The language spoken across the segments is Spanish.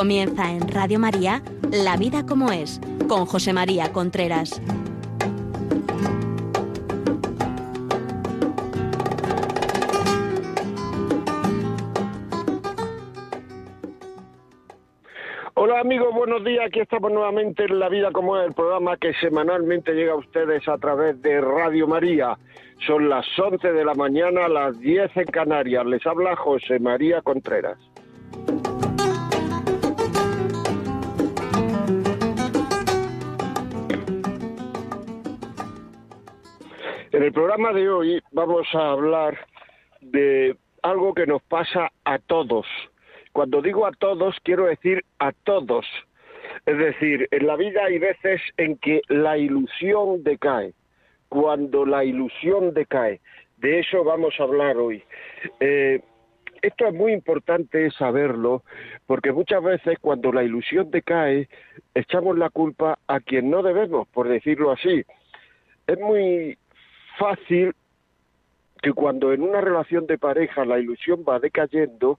Comienza en Radio María La vida como es, con José María Contreras. Hola amigos, buenos días. Aquí estamos nuevamente en La Vida como es, el programa que semanalmente llega a ustedes a través de Radio María. Son las 11 de la mañana, las 10 en Canarias. Les habla José María Contreras. En el programa de hoy vamos a hablar de algo que nos pasa a todos. Cuando digo a todos, quiero decir a todos. Es decir, en la vida hay veces en que la ilusión decae. Cuando la ilusión decae. De eso vamos a hablar hoy. Eh, esto es muy importante saberlo, porque muchas veces cuando la ilusión decae, echamos la culpa a quien no debemos, por decirlo así. Es muy fácil que cuando en una relación de pareja la ilusión va decayendo,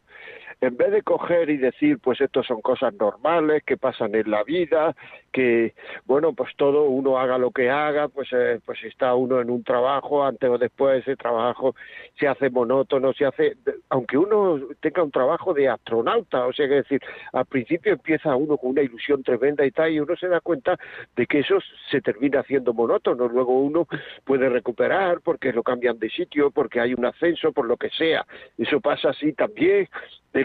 en vez de coger y decir, pues esto son cosas normales que pasan en la vida, que, bueno, pues todo uno haga lo que haga, pues, eh, pues está uno en un trabajo, antes o después ese trabajo se hace monótono, se hace, aunque uno tenga un trabajo de astronauta, o sea, que decir, al principio empieza uno con una ilusión tremenda y tal, y uno se da cuenta de que eso se termina haciendo monótono, luego uno puede recuperar porque lo cambian de sitio, porque hay un ascenso, por lo que sea, eso pasa así también,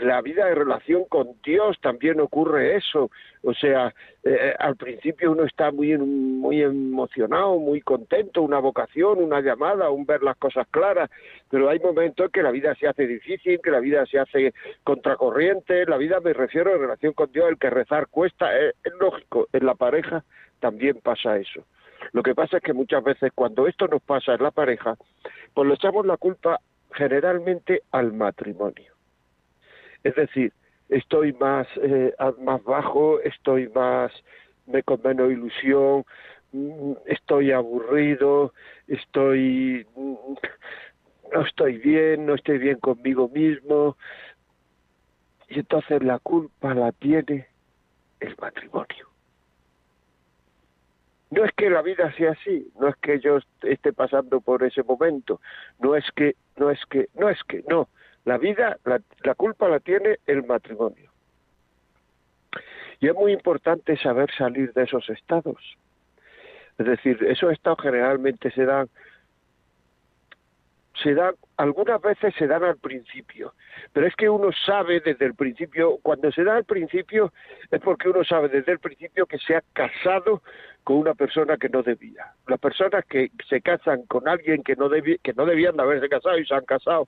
la vida de relación con Dios también ocurre eso. O sea, eh, al principio uno está muy, muy emocionado, muy contento, una vocación, una llamada, un ver las cosas claras, pero hay momentos que la vida se hace difícil, que la vida se hace contracorriente. La vida, me refiero en relación con Dios, el que rezar cuesta. es lógico, en la pareja también pasa eso. Lo que pasa es que muchas veces cuando esto nos pasa en la pareja, pues le echamos la culpa generalmente al matrimonio es decir, estoy más, eh, más bajo, estoy más, me con menos ilusión, mm, estoy aburrido, estoy, mm, no estoy bien, no estoy bien conmigo mismo. Y entonces la culpa la tiene el matrimonio. No es que la vida sea así, no es que yo esté pasando por ese momento, no es que, no es que, no es que, no, la vida, la, culpa la tiene el matrimonio. Y es muy importante saber salir de esos estados. Es decir, esos estados generalmente se dan, se dan, algunas veces se dan al principio, pero es que uno sabe desde el principio, cuando se da al principio es porque uno sabe desde el principio que se ha casado con una persona que no debía. Las personas que se casan con alguien que no, que no debían de haberse casado y se han casado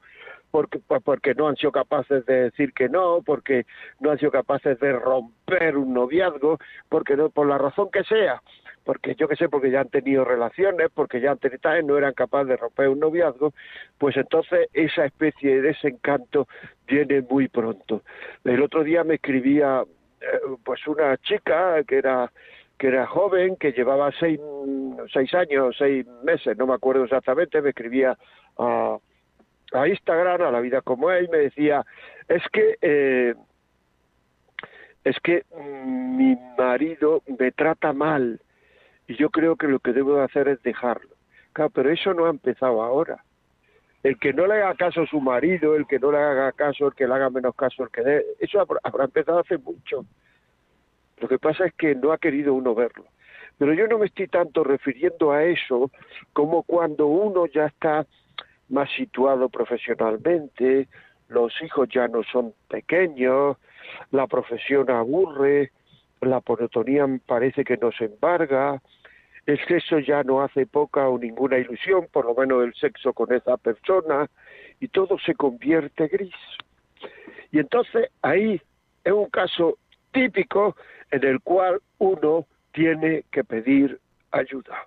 porque, porque no han sido capaces de decir que no, porque no han sido capaces de romper un noviazgo, porque no, por la razón que sea, porque yo que sé, porque ya han tenido relaciones, porque ya tenido, no eran capaces de romper un noviazgo, pues entonces esa especie de desencanto viene muy pronto. El otro día me escribía eh, pues una chica que era que era joven, que llevaba seis, seis años, seis meses, no me acuerdo exactamente, me escribía a, a Instagram, a la vida como él, me decía, es que, eh, es que mm, mi marido me trata mal y yo creo que lo que debo hacer es dejarlo. Claro, pero eso no ha empezado ahora. El que no le haga caso a su marido, el que no le haga caso, el que le haga menos caso, el que dé, eso habrá empezado hace mucho. Lo que pasa es que no ha querido uno verlo. Pero yo no me estoy tanto refiriendo a eso como cuando uno ya está más situado profesionalmente, los hijos ya no son pequeños, la profesión aburre, la monotonía parece que nos embarga, el sexo ya no hace poca o ninguna ilusión, por lo menos el sexo con esa persona, y todo se convierte gris. Y entonces ahí es un caso típico en el cual uno tiene que pedir ayuda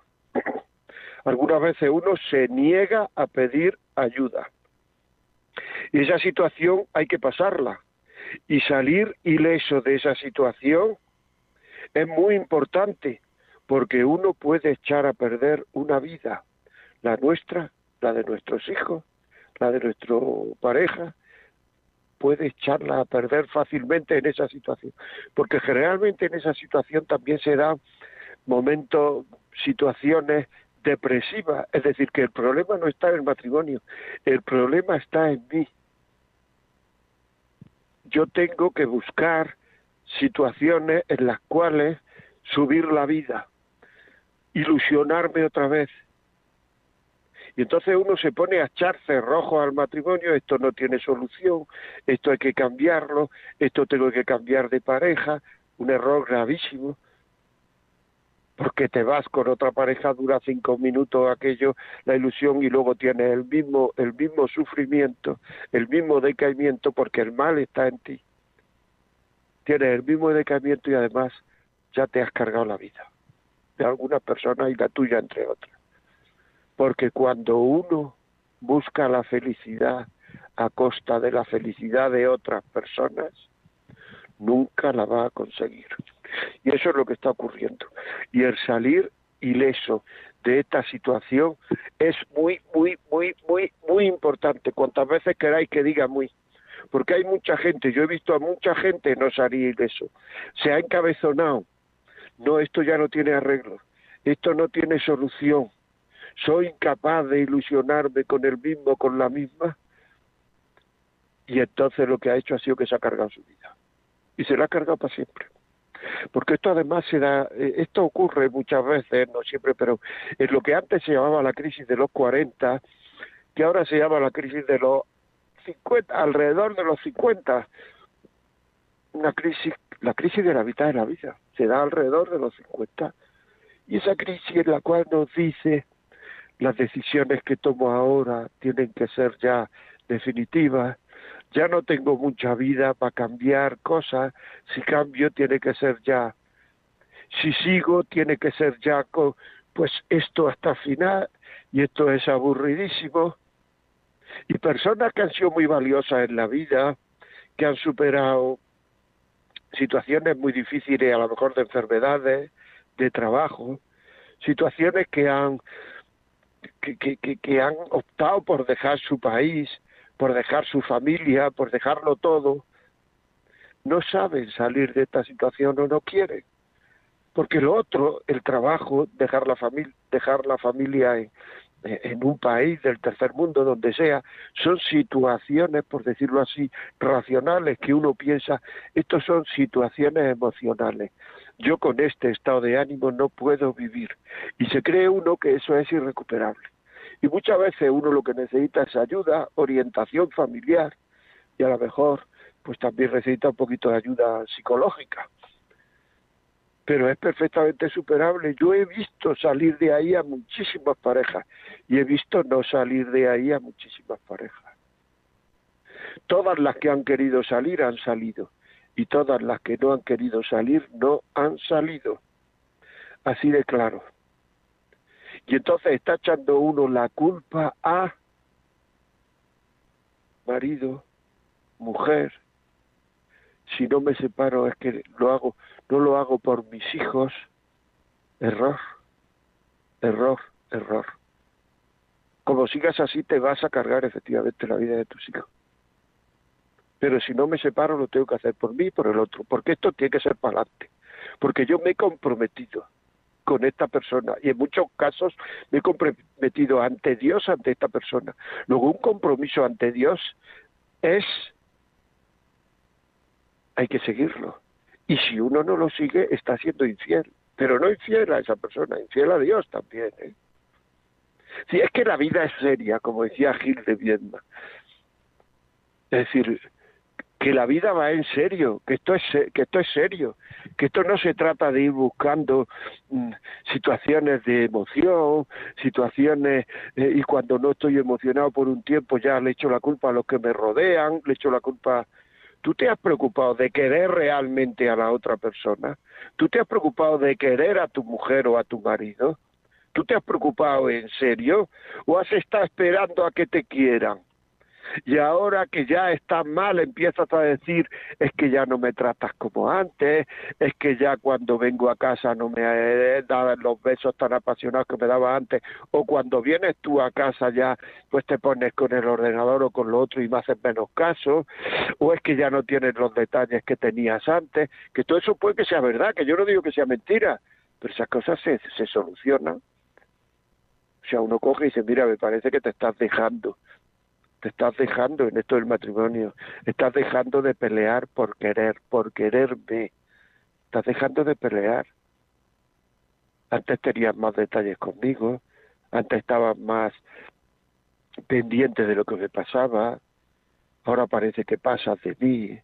algunas veces uno se niega a pedir ayuda. Y esa situación hay que pasarla. Y salir ileso de esa situación es muy importante, porque uno puede echar a perder una vida, la nuestra, la de nuestros hijos, la de nuestra pareja, puede echarla a perder fácilmente en esa situación, porque generalmente en esa situación también se dan momentos, situaciones depresivas, es decir, que el problema no está en el matrimonio, el problema está en mí. Yo tengo que buscar situaciones en las cuales subir la vida, ilusionarme otra vez, y entonces uno se pone a echar cerrojo al matrimonio, esto no tiene solución, esto hay que cambiarlo, esto tengo que cambiar de pareja, un error gravísimo, porque te vas con otra pareja, dura cinco minutos aquello, la ilusión, y luego tienes el mismo, el mismo sufrimiento, el mismo decaimiento, porque el mal está en ti. Tienes el mismo decaimiento y además ya te has cargado la vida de algunas personas y la tuya entre otras. Porque cuando uno busca la felicidad a costa de la felicidad de otras personas, nunca la va a conseguir. Y eso es lo que está ocurriendo. Y el salir ileso de esta situación es muy, muy, muy, muy, muy importante. Cuantas veces queráis que diga muy. Porque hay mucha gente, yo he visto a mucha gente no salir ileso. Se ha encabezonado. No, esto ya no tiene arreglo. Esto no tiene solución soy incapaz de ilusionarme con el mismo, con la misma. Y entonces lo que ha hecho ha sido que se ha cargado su vida. Y se la ha cargado para siempre. Porque esto además se da, eh, esto ocurre muchas veces, no siempre, pero es lo que antes se llamaba la crisis de los 40, que ahora se llama la crisis de los 50, alrededor de los 50. Una crisis, la crisis de la mitad de la vida, se da alrededor de los 50. Y esa crisis en la cual nos dice las decisiones que tomo ahora tienen que ser ya definitivas, ya no tengo mucha vida para cambiar cosas, si cambio tiene que ser ya, si sigo tiene que ser ya con, pues esto hasta final y esto es aburridísimo. Y personas que han sido muy valiosas en la vida, que han superado situaciones muy difíciles, a lo mejor de enfermedades, de trabajo, situaciones que han que, han optado por dejar su país, por dejar su familia, por dejarlo todo, no saben salir de esta situación o no quieren. Porque lo otro, el trabajo, dejar la familia, dejar la familia en, un país del tercer mundo, donde sea, son situaciones, por decirlo así, racionales que uno piensa, estos son situaciones emocionales yo con este estado de ánimo no puedo vivir. Y se cree uno que eso es irrecuperable. Y muchas veces uno lo que necesita es ayuda, orientación familiar y a lo mejor pues también necesita un poquito de ayuda psicológica. Pero es perfectamente superable. Yo he visto salir de ahí a muchísimas parejas y he visto no salir de ahí a muchísimas parejas. Todas las que han querido salir han salido y todas las que no han querido salir no han salido. Así de claro. Y entonces está echando uno la culpa a marido, mujer. Si no me separo es que lo hago, no lo hago por mis hijos. Error, error, error. Como sigas así te vas a cargar efectivamente la vida de tus hijos pero si no me separo lo tengo que hacer por mí y por el otro, porque esto tiene que ser para adelante, porque yo me he comprometido con esta persona y en muchos casos me he comprometido ante Dios, ante esta persona. Luego un compromiso ante Dios es, hay que seguirlo. Y si uno no lo sigue, está siendo infiel, pero no infiel a esa persona, infiel a Dios también. ¿eh? Si es que la vida es seria, como decía Gil de Viedma. Es decir, que la vida va en serio, que esto es que esto es serio, que esto no se trata de ir buscando mm, situaciones de emoción, situaciones eh, y cuando no estoy emocionado por un tiempo ya le echo la culpa a los que me rodean, le echo la culpa ¿Tú te has preocupado de querer realmente a la otra persona? ¿Tú te has preocupado de querer a tu mujer o a tu marido? ¿Tú te has preocupado en serio? ¿O has estado esperando a que te quieran? Y ahora que ya estás mal empiezas a decir es que ya no me tratas como antes, es que ya cuando vengo a casa no me das los besos tan apasionados que me daba antes, o cuando vienes tú a casa ya pues te pones con el ordenador o con lo otro y me haces menos caso, o es que ya no tienes los detalles que tenías antes, que todo eso puede que sea verdad, que yo no digo que sea mentira, pero esas cosas se, se solucionan. O sea, uno coge y dice, mira, me parece que te estás dejando, te estás dejando en esto del matrimonio, estás dejando de pelear por querer, por quererme, estás dejando de pelear. Antes tenías más detalles conmigo, antes estabas más pendiente de lo que me pasaba, ahora parece que pasas de mí,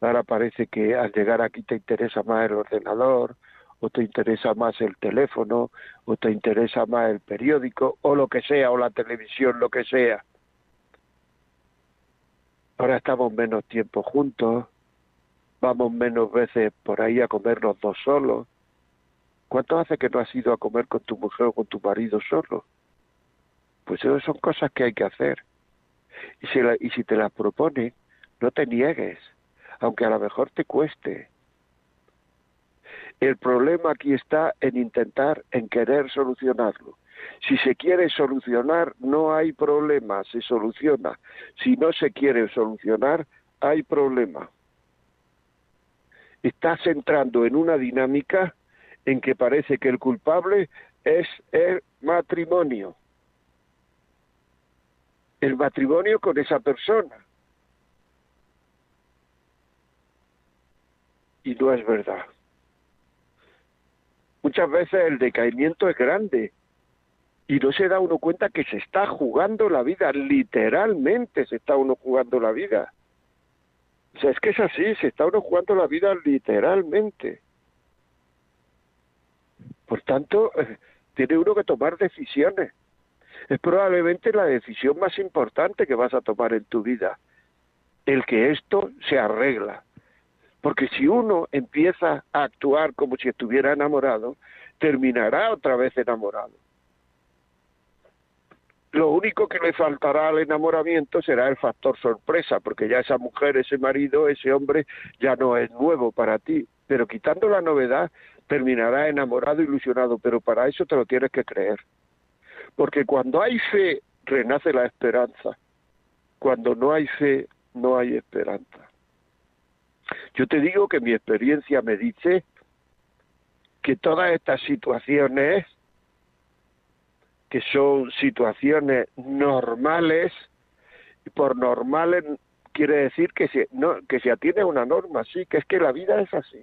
ahora parece que al llegar aquí te interesa más el ordenador, o te interesa más el teléfono, o te interesa más el periódico, o lo que sea, o la televisión, lo que sea. Ahora estamos menos tiempo juntos, vamos menos veces por ahí a comer los dos solos. ¿Cuánto hace que no has ido a comer con tu mujer o con tu marido solo? Pues eso son cosas que hay que hacer. Y si, y si te las propone, no te niegues, aunque a lo mejor te cueste. El problema aquí está en intentar, en querer solucionarlo. Si se quiere solucionar, no hay problema, se soluciona. Si no se quiere solucionar, hay problema. Estás entrando en una dinámica en que parece que el culpable es el matrimonio. El matrimonio con esa persona. Y no es verdad. Muchas veces el decaimiento es grande y no se da uno cuenta que se está jugando la vida, literalmente se está uno jugando la vida. O sea, es que es así, se está uno jugando la vida literalmente. Por tanto, eh, tiene uno que tomar decisiones. Es probablemente la decisión más importante que vas a tomar en tu vida, el que esto se arregla. Porque si uno empieza a actuar como si estuviera enamorado, terminará otra vez enamorado. Lo único que le faltará al enamoramiento será el factor sorpresa, porque ya esa mujer, ese marido, ese hombre ya no es nuevo para ti. Pero quitando la novedad, terminará enamorado, ilusionado, pero para eso te lo tienes que creer. Porque cuando hay fe, renace la esperanza. Cuando no hay fe, no hay esperanza. Yo te digo que mi experiencia me dice que todas estas situaciones que son situaciones normales, y por normales quiere decir que se, no, que se atiene a una norma, sí, que es que la vida es así.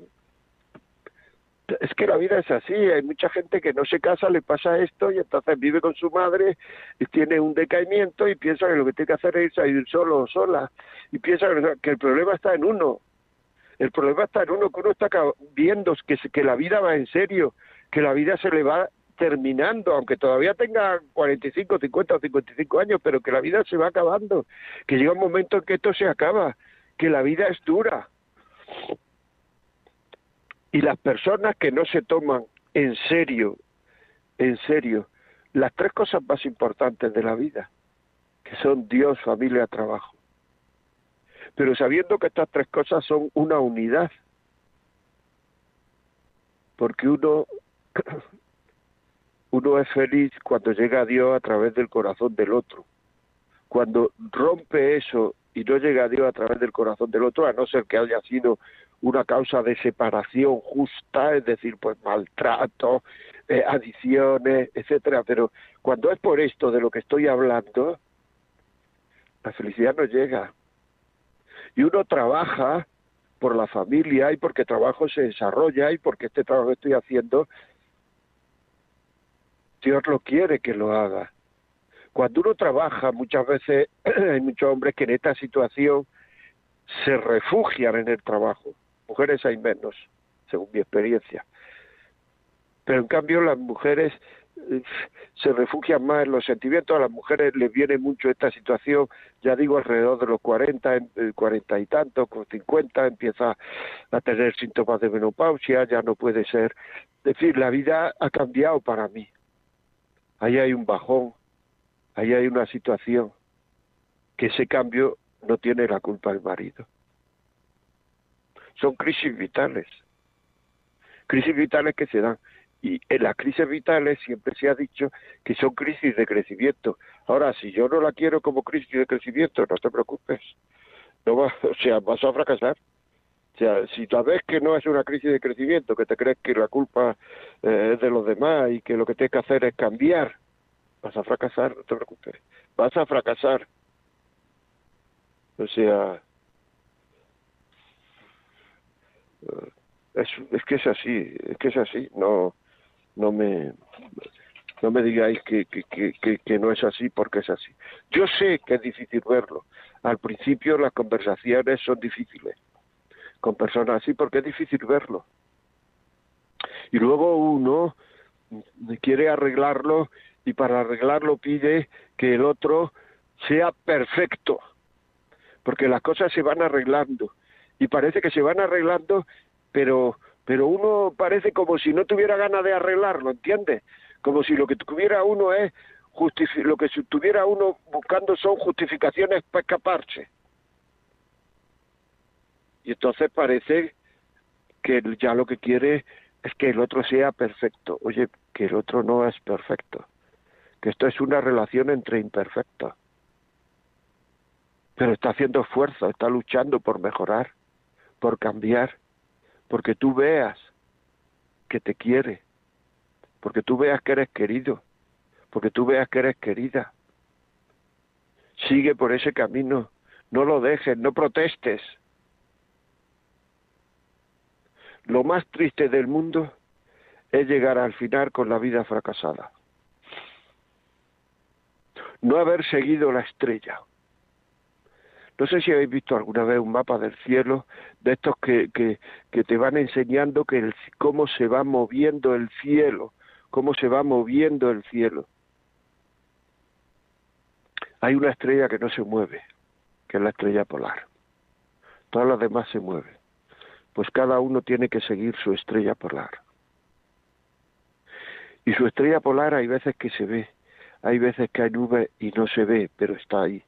Es que la vida es así, hay mucha gente que no se casa, le pasa esto y entonces vive con su madre y tiene un decaimiento y piensa que lo que tiene que hacer es ir solo o sola y piensa que el problema está en uno. El problema está en uno, que uno está viendo que, que la vida va en serio, que la vida se le va terminando, aunque todavía tenga 45, 50 o 55 años, pero que la vida se va acabando, que llega un momento en que esto se acaba, que la vida es dura. Y las personas que no se toman en serio, en serio, las tres cosas más importantes de la vida, que son Dios, familia, trabajo. Pero sabiendo que estas tres cosas son una unidad, porque uno uno es feliz cuando llega a Dios a través del corazón del otro. Cuando rompe eso y no llega a Dios a través del corazón del otro, a no ser que haya sido una causa de separación justa, es decir, pues maltrato, eh, adiciones, etcétera. Pero cuando es por esto de lo que estoy hablando, la felicidad no llega. Y uno trabaja por la familia y porque trabajo se desarrolla y porque este trabajo que estoy haciendo Dios lo quiere que lo haga. Cuando uno trabaja, muchas veces hay muchos hombres que en esta situación se refugian en el trabajo. Mujeres hay menos, según mi experiencia. Pero en cambio las mujeres eh, se refugian más en los sentimientos. A las mujeres les viene mucho esta situación, ya digo, alrededor de los 40, 40 y tanto, con 50, empieza a tener síntomas de menopausia, ya no puede ser. Es decir, la vida ha cambiado para mí ahí hay un bajón, ahí hay una situación. que ese cambio no tiene la culpa el marido. Son crisis vitales. Crisis vitales que se dan. Y en las crisis vitales siempre se ha dicho que son crisis de crecimiento. Ahora, si yo no la quiero como crisis de crecimiento, no te preocupes. No va, o sea, vas a fracasar. O sea, si tú ves que no es una crisis de crecimiento, que te crees que la culpa eh, es de los demás y que lo que tienes que hacer es cambiar, vas a fracasar, no te preocupes. Vas a fracasar. O sea, eh, es, es que es así, es que es así, no, no me, no me digáis que, no es así porque es así. Yo sé que es difícil verlo. Al principio las conversaciones son difíciles con personas así porque es difícil verlo. Y luego uno quiere arreglarlo y para arreglarlo pide que el otro sea perfecto porque las cosas se van arreglando y parece que se van arreglando, pero pero uno parece como si no tuviera ganas de arreglarlo, ¿entiendes? Como si lo que tuviera uno es lo que tuviera uno buscando son justificaciones para escaparse. Y entonces parece que ya lo que quiere es que el otro sea perfecto. Oye, que el otro no es perfecto. Que esto es una relación entre imperfectos pero está haciendo esfuerzo, está luchando por mejorar, por cambiar, porque tú veas que te quiere, porque tú veas que eres querido, porque tú veas que eres querida. Sigue por ese camino, no lo dejes, no protestes. Lo más triste del mundo es llegar al final con la vida fracasada. No haber seguido la estrella no sé si habéis visto alguna vez un mapa del cielo de estos que, te van enseñando que el, cómo se va moviendo el cielo, cómo se va moviendo el cielo. Hay una estrella que no se mueve, que es la estrella polar. Todas las demás se mueven. Pues cada uno tiene que seguir su estrella polar. Y su estrella polar hay veces que se ve, hay veces que hay nubes y no se ve, pero está ahí.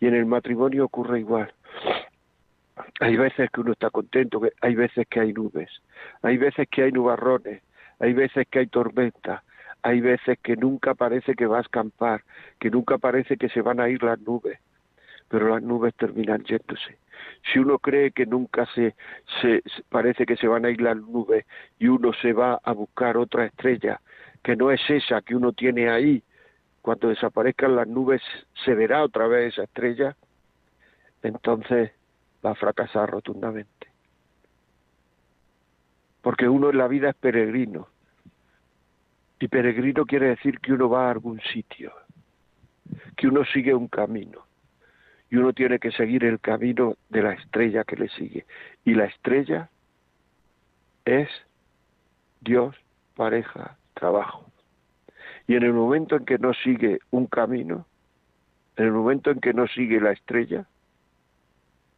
Y en el matrimonio ocurre igual. Hay veces que uno está contento, hay veces que hay nubes, hay veces que hay nubarrones, hay veces que hay tormenta, hay veces que nunca parece que va a escampar, que nunca parece que se van a ir las nubes, pero las nubes terminan yéndose. Si uno cree que nunca se, se, parece que se van a ir las nubes y uno se va a buscar otra estrella que no es esa que uno tiene ahí, cuando desaparezcan las nubes se verá otra vez esa estrella, entonces va a fracasar rotundamente. Porque uno en la vida es peregrino. Y peregrino quiere decir que uno va a algún sitio, que uno sigue un camino. Y uno tiene que seguir el camino de la estrella que le sigue. Y la estrella es Dios, pareja, trabajo. Y en el momento en que no sigue un camino, en el momento en que no sigue la estrella,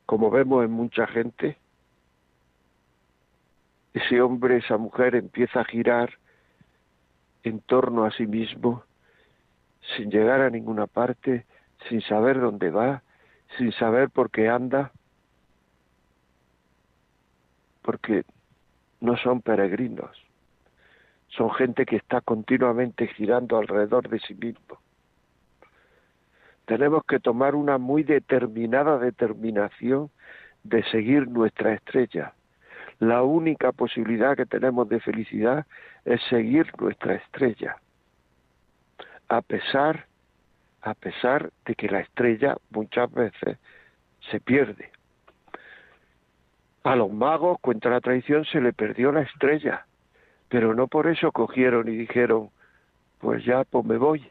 como vemos en mucha gente, ese hombre, esa mujer empieza a girar en torno a sí mismo, sin llegar a ninguna parte, sin saber dónde va, sin saber por qué anda, porque no son peregrinos son gente que está continuamente girando alrededor de sí mismo. Tenemos que tomar una muy determinada determinación de seguir nuestra estrella. La única posibilidad que tenemos de felicidad es seguir nuestra estrella. A pesar, a pesar de que la estrella muchas veces se pierde. A los magos, cuenta la tradición, se le perdió la estrella pero no por eso cogieron y dijeron, pues ya, pues me voy,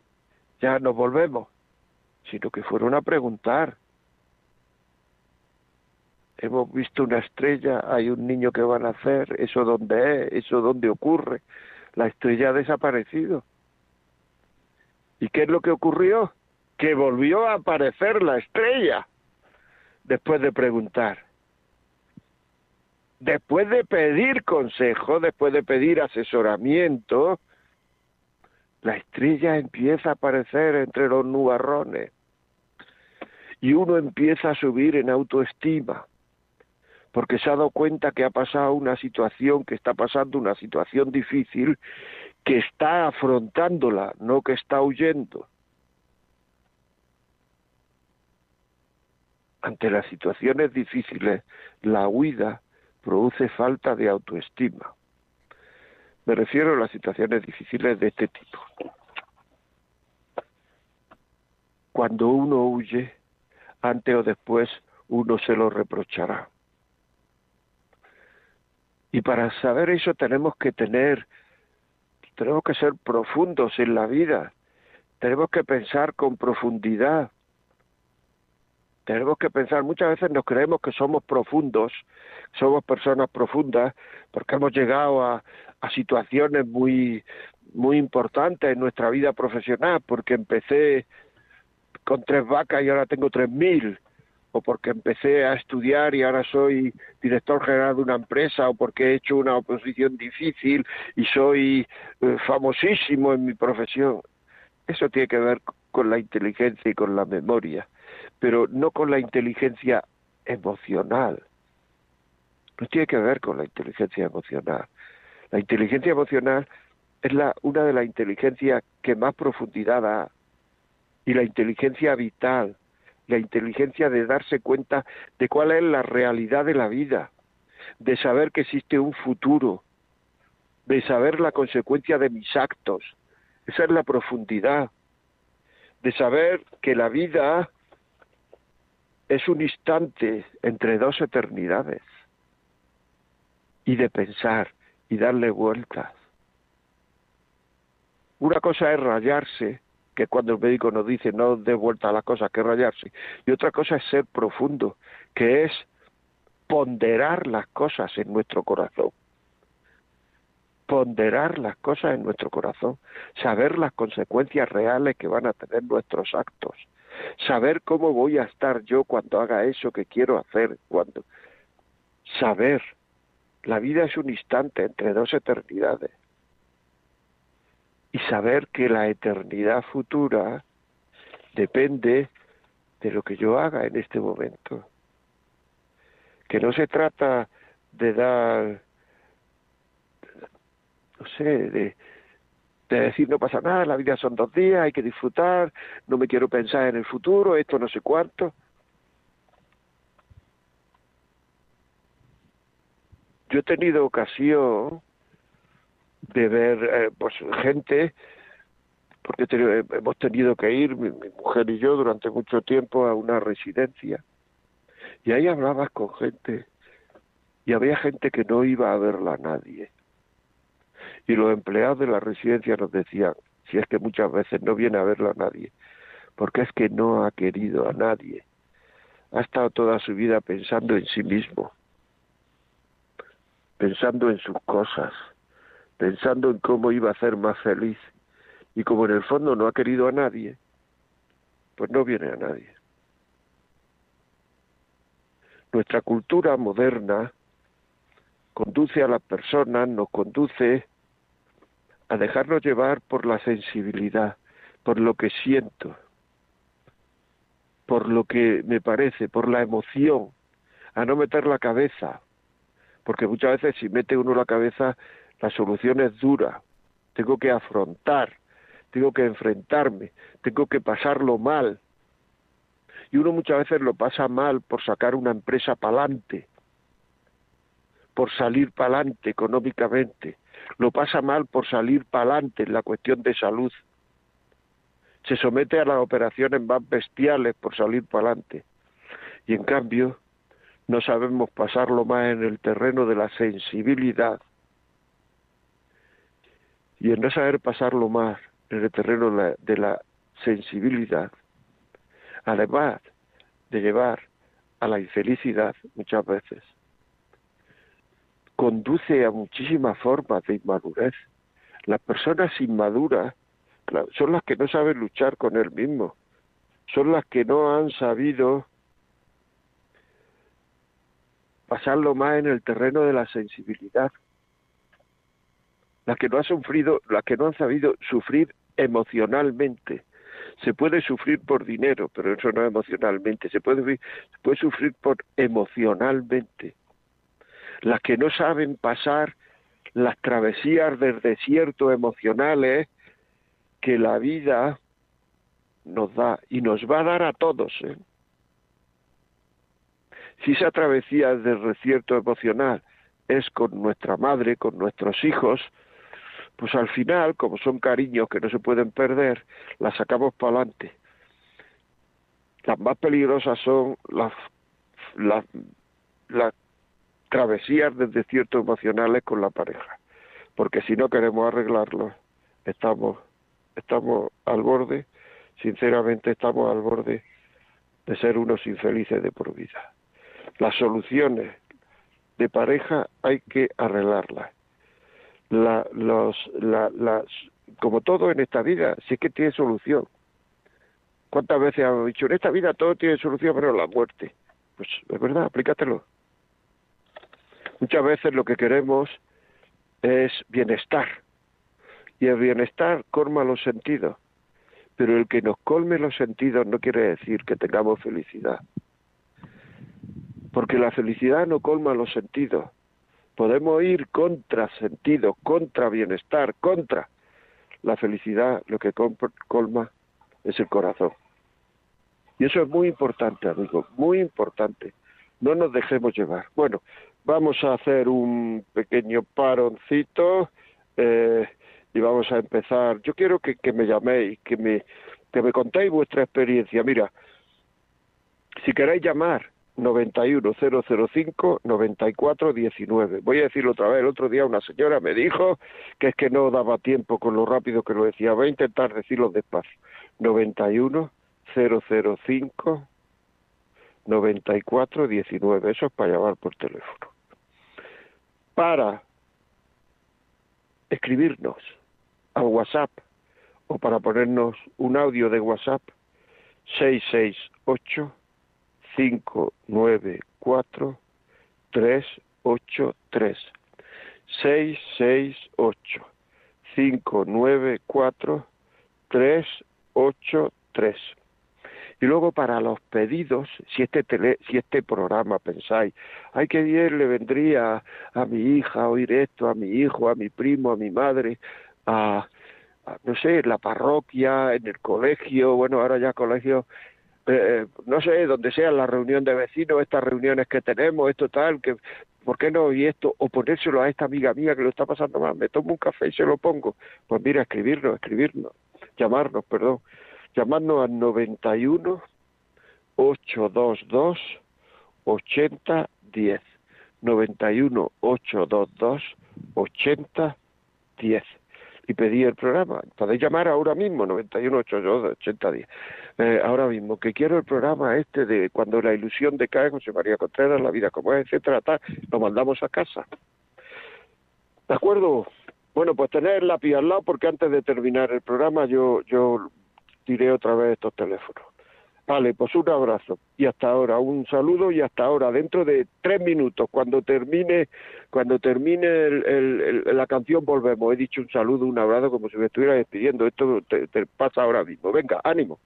ya nos volvemos, sino que fueron a preguntar. Hemos visto una estrella, hay un niño que va a nacer, eso dónde es, eso dónde ocurre. La estrella ha desaparecido. ¿Y qué es lo que ocurrió? Que volvió a aparecer la estrella después de preguntar después de pedir consejo, después de pedir asesoramiento, la estrella empieza a aparecer entre los nubarrones. y uno empieza a subir en autoestima porque se ha dado cuenta que ha pasado una situación, que está pasando una situación difícil, que está afrontándola, no que está huyendo. Ante las situaciones difíciles, la huida produce falta de autoestima. Me refiero a las situaciones difíciles de este tipo. Cuando uno huye, antes o después uno se lo reprochará. Y para saber eso tenemos que tener, tenemos que ser profundos en la vida, tenemos que pensar con profundidad, tenemos que pensar, muchas veces nos creemos que somos profundos, somos personas profundas, porque hemos llegado a, situaciones muy, muy importantes en nuestra vida profesional, porque empecé con tres vacas y ahora tengo tres mil, o porque empecé a estudiar y ahora soy director general de una empresa, o porque he hecho una oposición difícil y soy eh, famosísimo en mi profesión. Eso tiene que ver con la inteligencia y con la memoria, pero no con la inteligencia emocional. No tiene que ver con la inteligencia emocional. La inteligencia emocional es la, una de las inteligencias que más profundidad da y la inteligencia vital la inteligencia de darse cuenta de cuál es la realidad de la vida, de saber que existe un futuro, de saber la consecuencia de mis actos. Esa es la profundidad, de saber que la vida es un instante entre dos eternidades y de pensar y darle vueltas. Una cosa es rayarse que cuando el médico nos dice no dé vuelta a las cosas, que rayarse. Y otra cosa es ser profundo, que es ponderar las cosas en nuestro corazón. Ponderar las cosas en nuestro corazón, saber las consecuencias reales que van a tener nuestros actos, saber cómo voy a estar yo cuando haga eso que quiero hacer, cuando saber la vida es un instante entre dos eternidades y saber que la eternidad futura depende de lo que yo haga en este momento. Que no se trata de dar, no sé, de, de decir no pasa nada, la vida son dos días, hay que disfrutar, no me quiero pensar en el futuro, esto no sé cuánto. Yo he tenido ocasión de ver eh, pues gente porque hemos tenido que ir mi, mujer y yo durante mucho tiempo a una residencia y ahí hablabas con gente y había gente que no iba a verla a nadie y los empleados de la residencia nos decían si es que muchas veces no viene a verla a nadie porque es que no ha querido a nadie ha estado toda su vida pensando en sí mismo pensando en sus cosas pensando en cómo iba a ser más feliz. Y como en el fondo no ha querido a nadie, pues no viene a nadie. Nuestra cultura moderna conduce a las personas, nos conduce a dejarnos llevar por la sensibilidad, por lo que siento, por lo que me parece, por la emoción, a no meter la cabeza, porque muchas veces si mete uno la cabeza la solución es dura, tengo que afrontar, tengo que enfrentarme, tengo que pasarlo mal. Y uno muchas veces lo pasa mal por sacar una empresa para adelante, por salir para adelante económicamente, lo pasa mal por salir para adelante en la cuestión de salud. Se somete a las operaciones más bestiales por salir para adelante. Y en cambio, no sabemos pasarlo más en el terreno de la sensibilidad, y en no saber pasarlo más en el terreno de la, sensibilidad, además de llevar a la infelicidad muchas veces, conduce a muchísimas formas de inmadurez. Las personas inmaduras son las que no saben luchar con él mismo, son las que no han sabido pasarlo más en el terreno de la sensibilidad, las que no han sufrido, las que no han sabido sufrir emocionalmente, Se puede sufrir por dinero, pero eso no emocionalmente. Se puede, se puede sufrir por emocionalmente. Las que no saben pasar las travesías del desierto emocionales que la vida nos da y nos va a dar a todos. ¿eh? Si esa travesía del desierto emocional es con nuestra madre, con nuestros hijos, pues al final, como son cariños que no se pueden perder, las sacamos para adelante. Las más peligrosas son las, las, las travesías del desierto emocionales con la pareja, porque si no queremos arreglarlo, estamos, estamos al borde, sinceramente estamos al borde de ser unos infelices de por vida. Las soluciones de pareja hay que arreglarlas. La, los, la, las, como todo en esta vida, sí que tiene solución. ¿Cuántas veces hemos dicho, en esta vida todo tiene solución, pero la muerte? Pues es verdad, aplícatelo. Muchas veces lo que queremos es bienestar. Y el bienestar colma los sentidos. Pero el que nos colme los sentidos no quiere decir que tengamos felicidad. Porque la felicidad no colma los sentidos. Podemos ir contra sentido, contra bienestar, contra. La felicidad lo que colma es el corazón. Y eso es muy importante, amigo, muy importante. No nos dejemos llevar. Bueno, Vamos a hacer un pequeño paroncito eh, y vamos a empezar. Yo quiero que, me llaméis, que me, que me contéis vuestra experiencia. Mira, si queréis llamar, 91005-9419. Voy a decirlo otra vez. El otro día una señora me dijo que es que no daba tiempo con lo rápido que lo decía. Voy a intentar decirlo despacio. 91005 9419. Eso es para llamar por teléfono para escribirnos al WhatsApp o para ponernos un audio de WhatsApp 668 594 383 668 594 383 y luego para los pedidos, si este, si este programa pensáis, ay, que bien le vendría a mi hija oír esto, a mi hijo, a mi primo, a mi madre, a, no sé, la parroquia, en el colegio, bueno, ahora ya colegio, eh, no sé, donde sea la reunión de vecinos, estas reuniones que tenemos, esto tal, que ¿por qué no oí esto? O ponérselo a esta amiga mía que lo está pasando mal, me tomo un café y se lo pongo. Pues mira, escribirnos, escribirnos, llamarnos, perdón, llamarnos al 91 822 8010. 91 822 8010 y pedí el programa. Podéis llamar ahora mismo, 91 822 8010. Eh, ahora mismo, que quiero el programa este de cuando la ilusión decae, José María Contreras, la vida como es, etcétera, tal, lo mandamos a casa. ¿De acuerdo? Bueno, pues tener el lápiz al lado porque antes de terminar el programa yo, yo diré otra vez estos teléfonos. Vale, pues un abrazo y hasta ahora, un saludo y hasta ahora, dentro de tres minutos, cuando termine, cuando termine la canción volvemos. He dicho un saludo, un abrazo, como si me estuviera despidiendo. Esto te pasa ahora mismo. Venga, ánimo.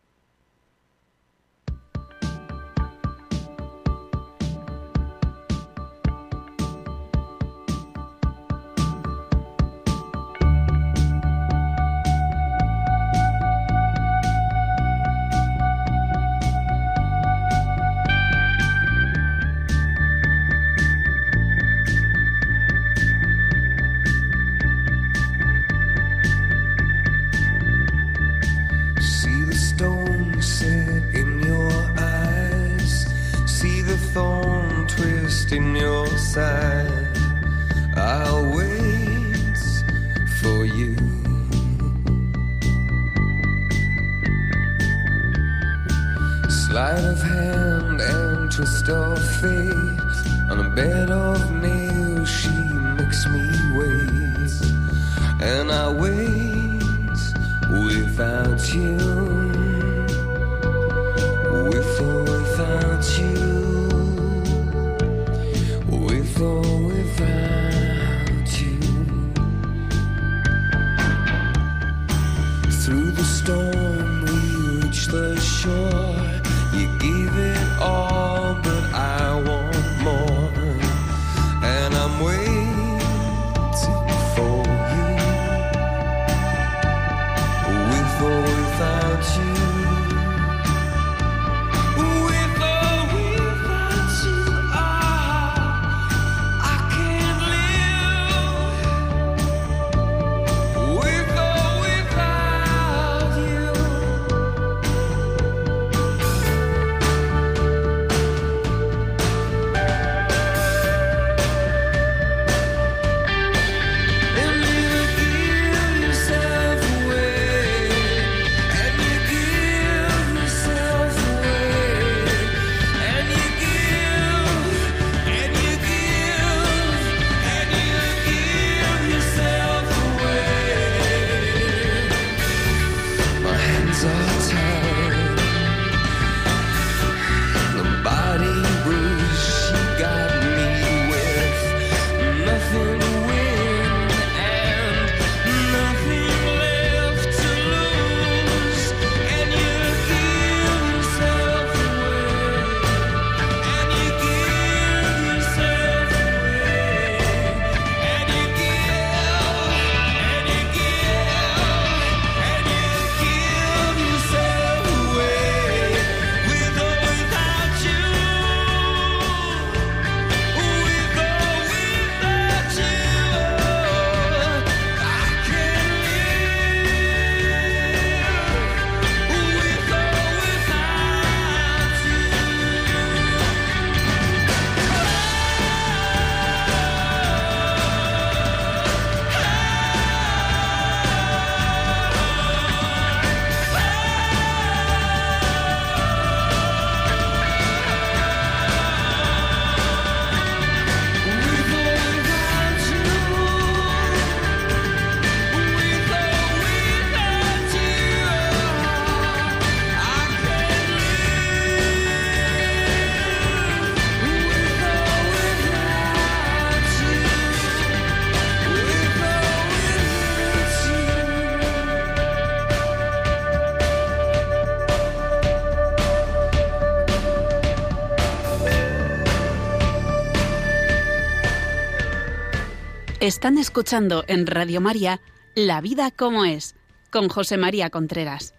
Están escuchando en Radio María La vida como es, con José María Contreras.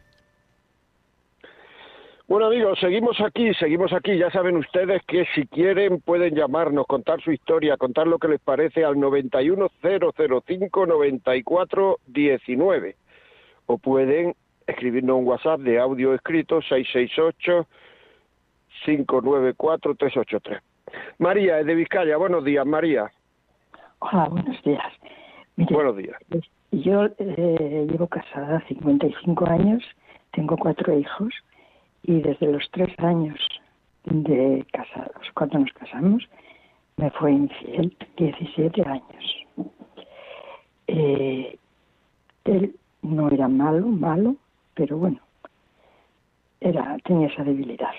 Bueno amigos, seguimos aquí, seguimos aquí. Ya saben ustedes que si quieren pueden llamarnos, contar su historia, contar lo que les parece al 910059419 o pueden escribirnos un WhatsApp de audio escrito 668 594 383. María es de Vizcaya. Buenos días, María. Hola, buenos días. buenos días. Yo eh, llevo casada 55 años, tengo cuatro hijos y desde los tres años de casados, cuando nos casamos, me fue infiel 17 años. Eh, él no era malo, malo, pero bueno, era tenía esa debilidad.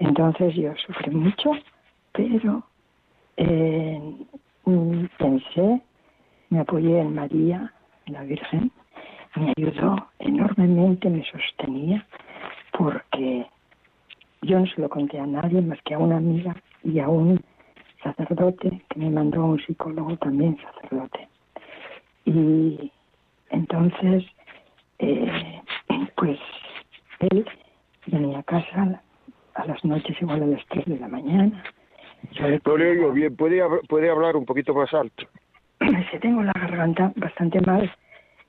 Entonces yo sufrí mucho, pero eh, pensé, me apoyé en María, la Virgen, me ayudó enormemente, me sostenía, porque yo no se lo conté a nadie más que a una amiga y a un sacerdote que me mandó a un psicólogo también sacerdote. Y entonces, eh, pues él venía a casa a las noches igual a las 3 de la mañana no le oigo bien, ¿Puede, puede hablar un poquito más alto. Es tengo la garganta bastante mal.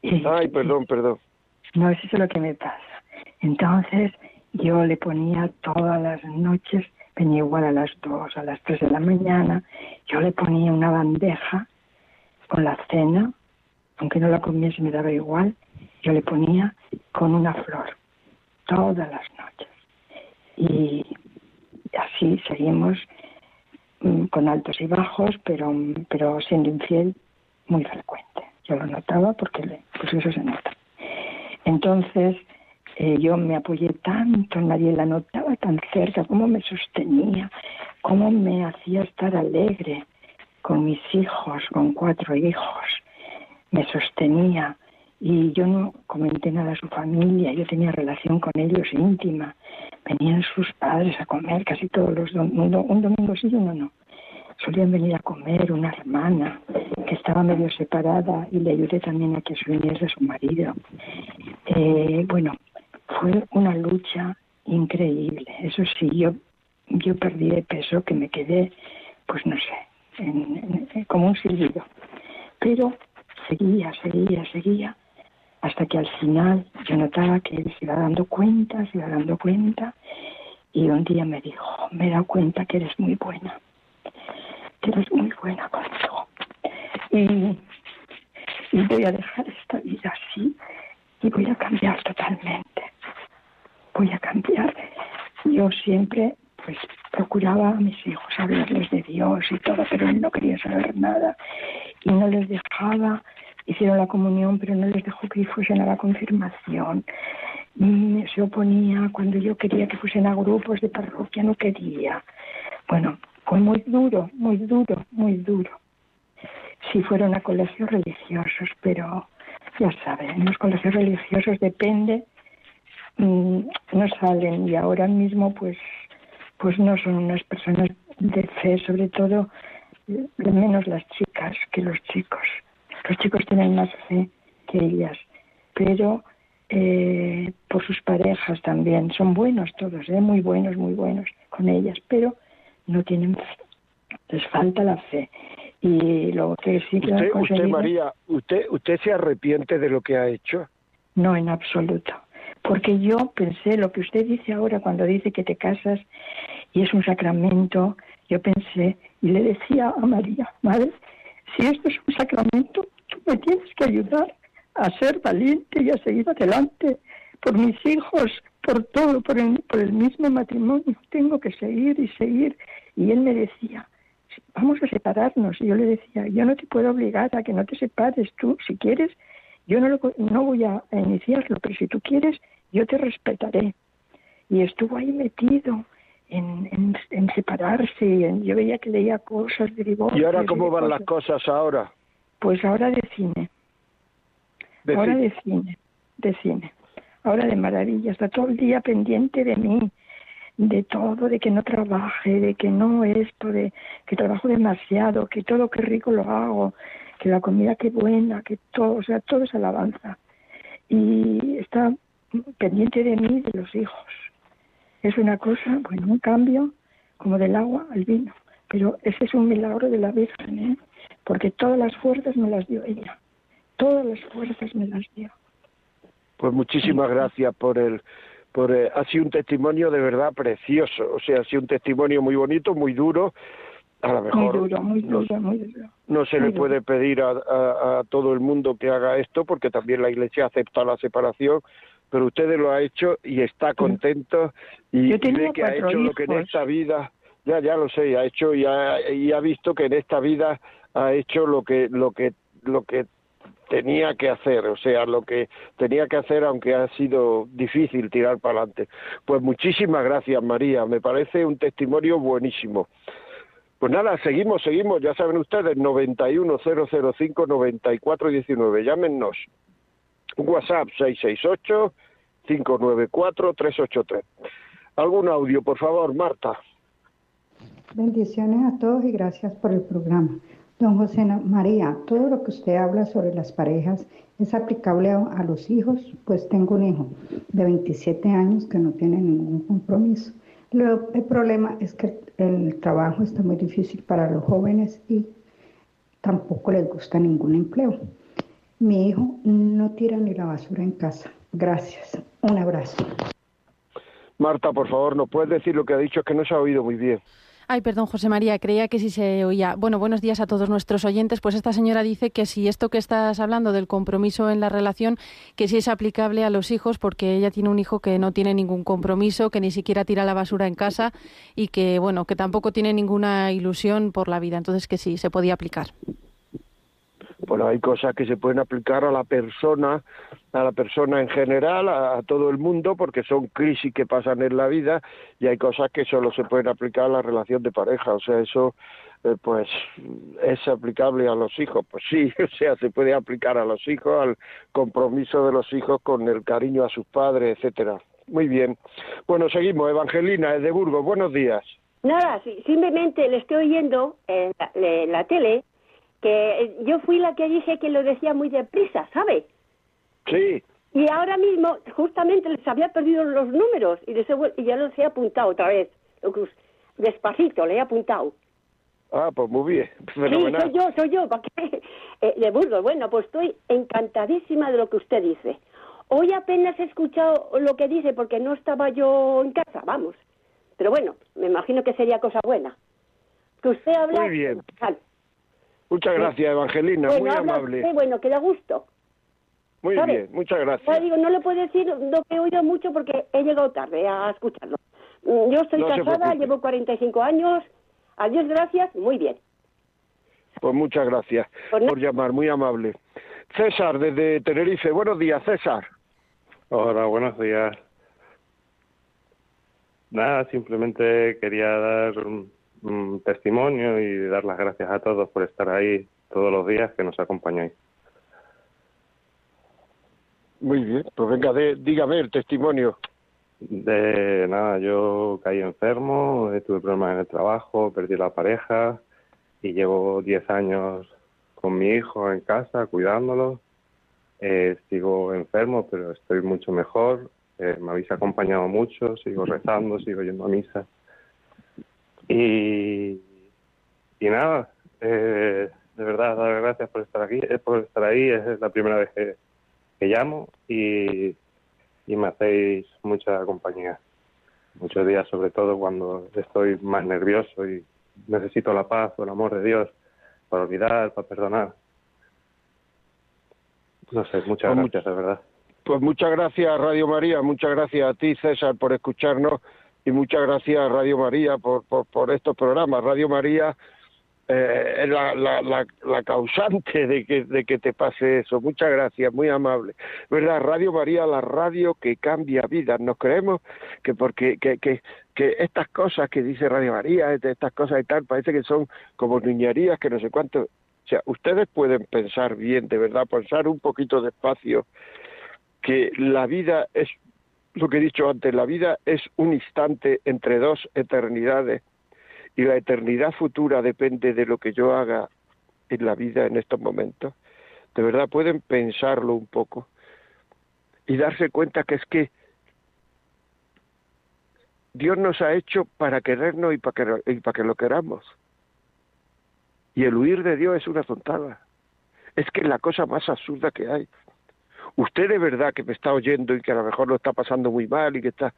Ay, perdón, perdón. No, es eso lo que me pasa. Entonces, yo le ponía todas las noches, venía igual a las dos, a las tres de la mañana, yo le ponía una bandeja con la cena, aunque no la comiese me daba igual, yo le ponía con una flor, todas las noches. Y así seguimos con altos y bajos, pero, pero siendo infiel muy frecuente. Yo lo notaba porque pues eso se nota. Entonces, eh, yo me apoyé tanto en María, la notaba tan cerca, cómo me sostenía, cómo me hacía estar alegre con mis hijos, con cuatro hijos, me sostenía y yo no comenté nada a su familia, yo tenía relación con ellos íntima. Venían sus padres a comer casi todos los domingos, un domingo sí y uno no. Solían venir a comer una hermana que estaba medio separada y le ayudé también a que se viniese su marido. Eh, bueno, fue una lucha increíble. Eso sí, yo, yo perdí de peso que me quedé, pues no sé, como un silbido. Pero seguía, seguía, seguía hasta que al final yo notaba que él se iba dando cuenta, se iba dando cuenta, y un día me dijo, me he dado cuenta que eres muy buena, que eres muy buena conmigo, y, voy a dejar esta vida así, y voy a cambiar totalmente, voy a cambiar. Yo siempre pues procuraba a mis hijos hablarles de Dios y todo, pero él no quería saber nada y no les dejaba hicieron la comunión, pero no les dejó que fuesen a la confirmación. Se oponía cuando yo quería que fuesen a grupos de parroquia, no quería. Bueno, fue muy duro, muy duro, muy duro. Sí fueron a colegios religiosos, pero ya saben, en los colegios religiosos depende, mm, no salen y ahora mismo pues, pues no son unas personas de fe, sobre todo menos las chicas que los chicos. Los chicos tienen más fe que ellas, pero eh, por sus parejas también. Son buenos todos, ¿eh? muy buenos, muy buenos con ellas, pero no tienen fe. Les falta la fe. Y lo que sí que usted, usted, María, ¿usted, ¿usted se arrepiente de lo que ha hecho? No, en absoluto. Porque yo pensé lo que usted dice ahora cuando dice que te casas y es un sacramento, yo pensé y le decía a María, Madre, si esto es un sacramento, me tienes que ayudar a ser valiente y a seguir adelante por mis hijos, por todo, por el, por el mismo matrimonio. Tengo que seguir y seguir. Y él me decía, vamos a separarnos. Y yo le decía, yo no te puedo obligar a que no te separes tú. Si quieres, yo no, lo, no voy a iniciarlo, pero si tú quieres, yo te respetaré. Y estuvo ahí metido en, en, separarse. yo veía que leía cosas de divorcio. ¿Y ahora cómo van las cosas ahora? Pues ahora de cine. ahora de cine, de cine. Ahora de maravilla. Está todo el día pendiente de mí, de todo, de que no trabaje, de que no esto, de que trabajo demasiado, que todo qué rico lo hago, que la comida qué buena, que todo, o sea, todo es alabanza. Y está pendiente de mí, de los hijos es una cosa, bueno, un cambio como del agua al vino. Pero ese es un milagro de la Virgen, ¿eh? Porque todas las fuerzas me las dio ella. Todas las fuerzas me las dio. Pues muchísimas gracias por el, por eh, ha sido un testimonio de verdad precioso, o sea, ha sido un testimonio muy bonito, muy duro. A lo mejor muy duro, muy duro, muy duro. no se le puede pedir a, a, todo el mundo que haga esto, porque también la Iglesia acepta la separación, pero usted lo ha hecho y está contento y, ve que ha hecho lo que en esta vida, ya ya lo sé, ha hecho y ha, y ha visto que en esta vida ha hecho lo que lo que lo que tenía que hacer, o sea, lo que tenía que hacer aunque ha sido difícil tirar para adelante. Pues muchísimas gracias, María, me parece un testimonio buenísimo. Pues nada, seguimos, seguimos, ya saben ustedes, 910059419, llámenos. WhatsApp 668-594-383. ¿Algún audio, por favor, Marta? Bendiciones a todos y gracias por el programa. Don José María, todo lo que usted habla sobre las parejas es aplicable a, los hijos, pues tengo un hijo de 27 años que no tiene ningún compromiso. el problema es que el trabajo está muy difícil para los jóvenes y tampoco les gusta ningún empleo. Mi hijo no tira ni la basura en casa. Gracias. Un abrazo. Marta, por favor, ¿no puedes decir lo que ha dicho? Es que no se ha oído muy bien. Ay, perdón, José María, creía que sí se oía. Bueno, buenos días a todos nuestros oyentes. Pues esta señora dice que si esto que estás hablando del compromiso en la relación, que sí es aplicable a los hijos, porque ella tiene un hijo que no tiene ningún compromiso, que ni siquiera tira la basura en casa y que, bueno, que tampoco tiene ninguna ilusión por la vida. Entonces, que sí, se podía aplicar. Bueno, hay cosas que se pueden aplicar a la persona, a la persona en general, a, todo el mundo, porque son crisis que pasan en la vida, y hay cosas que solo se pueden aplicar a la relación de pareja. O sea, eso eh, pues es aplicable a los hijos. Pues sí, o sea, se puede aplicar a los hijos, al compromiso de los hijos con el cariño a sus padres, etcétera. Muy bien. Bueno, seguimos. Evangelina, de Burgos, buenos días. Nada, simplemente le estoy oyendo en la, tele que yo fui la que dije que lo decía muy deprisa, ¿sabe? Sí. Y ahora mismo, justamente les había perdido los números y, les y ya los he apuntado otra vez. Despacito, le he apuntado. Ah, pues muy bien. Sí, soy yo, soy yo. ¿Para qué? Eh, de Burgos. Bueno, pues estoy encantadísima de lo que usted dice. Hoy apenas he escuchado lo que dice porque no estaba yo en casa, vamos. Pero bueno, me imagino que sería cosa buena. Que usted habla... Muy bien. Muchas gracias, Evangelina, muy amable. bueno, que da gusto. Muy bien, muchas gracias. digo, no le puedo decir lo que he oído mucho porque he llegado tarde a escucharlo. Mm, yo estoy casada, llevo 45 años. Adiós, gracias, muy bien. Pues muchas gracias pues por llamar, muy amable. César, desde Tenerife. Buenos días, César. Hola, buenos días. Nada, simplemente quería dar un, testimonio y dar las gracias a todos por estar ahí todos los días que nos acompañáis. Muy bien, pues venga, dígame el testimonio. De nada, yo caí enfermo, tuve problemas en el trabajo, perdí la pareja y llevo 10 años con mi hijo en casa cuidándolo eh, sigo enfermo, pero estoy mucho mejor. Eh, me habéis acompañado mucho, sigo rezando, sigo yendo a misa. Y, y nada, eh, de verdad, dar gracias por estar aquí, eh, por estar ahí. Es la primera vez que, llamo y, y me hacéis mucha compañía. Muchos días, sobre todo cuando estoy más nervioso y necesito la paz o el amor de Dios para olvidar, para perdonar. No sé, muchas pues gracias, de verdad. Pues muchas gracias, Radio María, muchas gracias a ti, César, por escucharnos y muchas gracias a Radio María por, por, estos programas. Radio María eh, es la, la, la, causante de que, de que te pase eso. Muchas gracias, muy amable. ¿Verdad? Radio María, la radio que cambia vidas. Nos creemos que porque que, que, que estas cosas que dice Radio María, estas cosas y tal, parece que son como niñerías, que no sé cuánto. O sea, ustedes pueden pensar bien, de verdad, pensar un poquito despacio, que la vida es, lo que he dicho antes, la vida es un instante entre dos eternidades y la eternidad futura depende de lo que yo haga en la vida en estos momentos. De verdad, pueden pensarlo un poco y darse cuenta que es que Dios nos ha hecho para querernos y para que, y para que lo queramos. Y el huir de Dios es una tontada. Es que es la cosa más absurda que hay. Usted de verdad que me está oyendo y que a lo mejor lo está pasando muy mal y que está...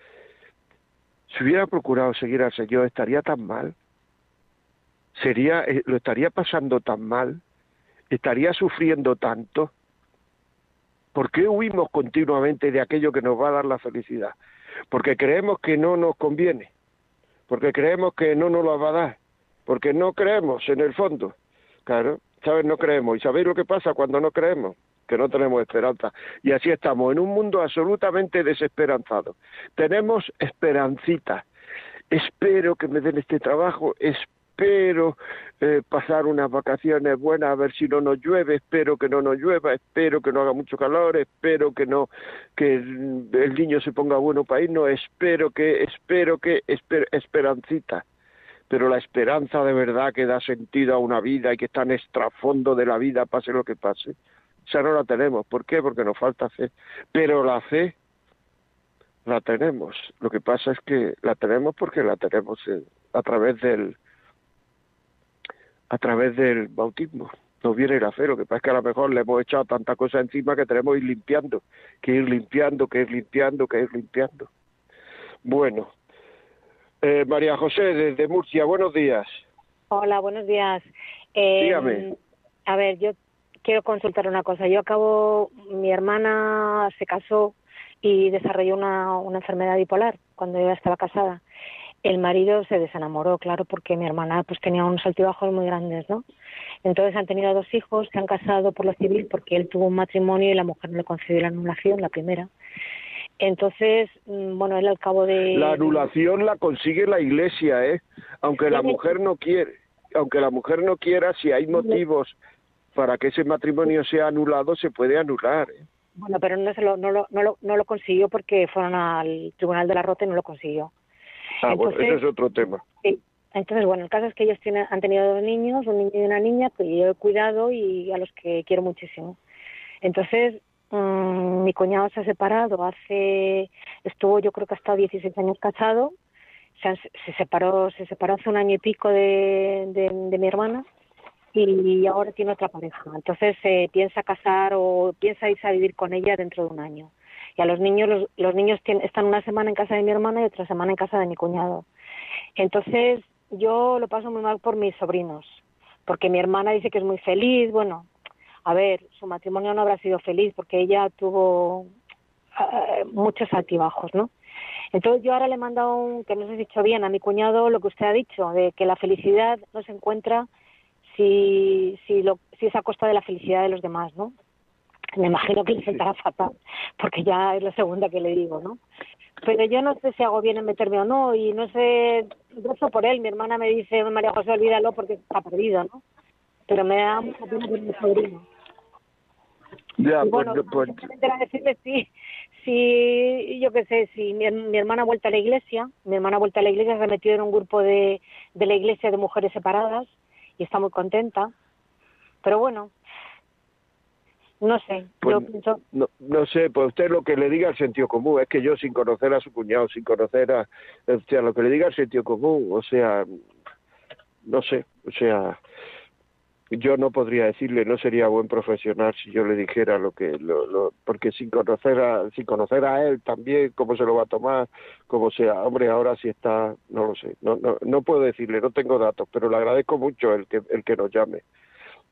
Si hubiera procurado seguir al Señor, ¿estaría tan mal? ¿Sería, eh, ¿Lo estaría pasando tan mal? ¿Estaría sufriendo tanto? ¿Por qué huimos continuamente de aquello que nos va a dar la felicidad? Porque creemos que no nos conviene, porque creemos que no nos lo va a dar, porque no creemos en el fondo. Claro, ¿sabes? No creemos. ¿Y sabéis lo que pasa cuando no creemos? Que no tenemos esperanza. Y así estamos, en un mundo absolutamente desesperanzado. Tenemos esperancita. Espero que me den este trabajo, espero eh, pasar unas vacaciones buenas a ver si no nos llueve, espero que no nos llueva, espero que no haga mucho calor, espero que no que el niño se ponga bueno para irnos, espero que, espero que, esperancita pero la esperanza de verdad que da sentido a una vida y que está en extrafondo de la vida, pase lo que pase, esa no la tenemos. ¿Por qué? Porque nos falta fe. Pero la fe la tenemos. Lo que pasa es que la tenemos porque la tenemos a través del a través del bautismo. Nos viene la fe, lo que pasa es que a lo mejor le hemos echado tanta cosa encima que tenemos que ir limpiando, que ir limpiando, que ir limpiando, que ir limpiando. Bueno, eh, María José, desde Murcia, buenos días. Hola, buenos días. Eh, Dígame. A ver, yo quiero consultar una cosa. Yo acabo, mi hermana se casó y desarrolló una, una enfermedad bipolar cuando ella estaba casada. El marido se desenamoró, claro, porque mi hermana pues tenía unos altibajos muy grandes, ¿no? Entonces han tenido dos hijos, se han casado por lo civil porque él tuvo un matrimonio y la mujer no le concedió la anulación, la primera. Entonces, mm, bueno, él al cabo de... La anulación la consigue la iglesia, ¿eh? Aunque la mujer no quiere. aunque la mujer no quiera, si hay motivos para que ese matrimonio sea anulado, se puede anular. ¿eh? Bueno, pero no, se lo, no, lo, no, lo, no lo consiguió porque fueron al Tribunal de la Rota y no lo consiguió. Ah, bueno, ese es otro tema. Sí. Entonces, bueno, el caso es que ellos tienen, han tenido dos niños, un niño y una niña, que yo he cuidado y a los que quiero muchísimo. Entonces, mmm, mi cuñado se ha separado hace, estuvo yo creo que ha estado 16 años casado, se, se separó se separó hace un año y pico de, de, de mi hermana y ahora tiene otra pareja. Entonces eh, piensa casar o piensa irse a vivir con ella dentro de un año. Y a los niños, los, los niños tienen, están una semana en casa de mi hermana y otra semana en casa de mi cuñado. Entonces yo lo paso muy mal por mis sobrinos, porque mi hermana dice que es muy feliz. Bueno, a ver, su matrimonio no habrá sido feliz porque ella tuvo uh, muchos altibajos, ¿no? Entonces yo ahora le he mandado un, que no si he dicho bien, a mi cuñado lo que usted ha dicho, de que la felicidad no se encuentra si, si, lo, si es a costa de la felicidad de los demás, ¿no? Me imagino que le sentará fatal, porque ya es la segunda que le digo, ¿no? Pero yo no sé si hago bien en meterme o no, y no sé, gozo por él. Mi hermana me dice, María José, olvídalo porque está perdido, ¿no? Pero me da mucha pena por mi sobrino. Ya, Y bueno, pues, decirle si, si yo qué sé, si mi, mi hermana ha vuelto a la iglesia, mi hermana ha vuelto a la iglesia, se ha metido en un grupo de, de la iglesia de mujeres separadas y está muy contenta. Pero bueno, no sé, pues, yo pienso, no, no sé, pues usted lo que le diga al sentido común, es que yo sin conocer a su cuñado, sin conocer a, o sea, lo que le diga al sentido común, o sea, no sé, o sea, yo no podría decirle, no sería buen profesional si yo le dijera lo que, lo, lo, porque sin conocer a, sin conocer a él también, cómo se lo va a tomar, cómo sea, hombre, ahora sí está, no lo sé, no, no, no puedo decirle, no tengo datos, pero le agradezco mucho el que, el que nos llame,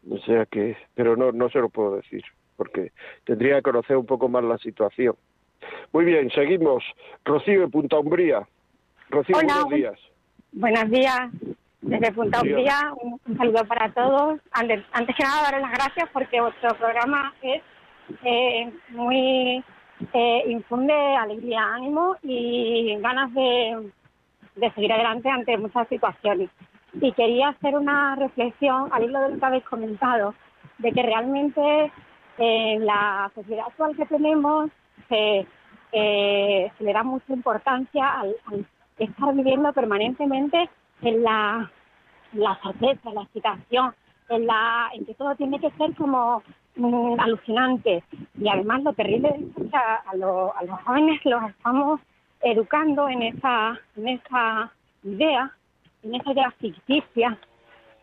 o sea que, pero no, no se lo puedo decir, porque tendría que conocer un poco más la situación. Muy bien, seguimos. Rocío de Punta Umbría. Rocío, Hola, buenos días. Buenos días. Desde Punta. Umbría, un, un saludo para todos. Antes, que nada, daros las gracias porque vuestro programa es eh, muy. Eh, infunde alegría, ánimo y ganas de, de seguir adelante ante muchas situaciones. Y quería hacer una reflexión al hilo de lo que habéis comentado, de que realmente en la sociedad actual que tenemos se, eh, se le da mucha importancia al, al estar viviendo permanentemente en la, la certeza, en la excitación, en, la, en que todo tiene que ser como mm, alucinante. Y además lo terrible es que a, a los jóvenes los estamos educando en esa, en esa idea, en esa idea ficticia,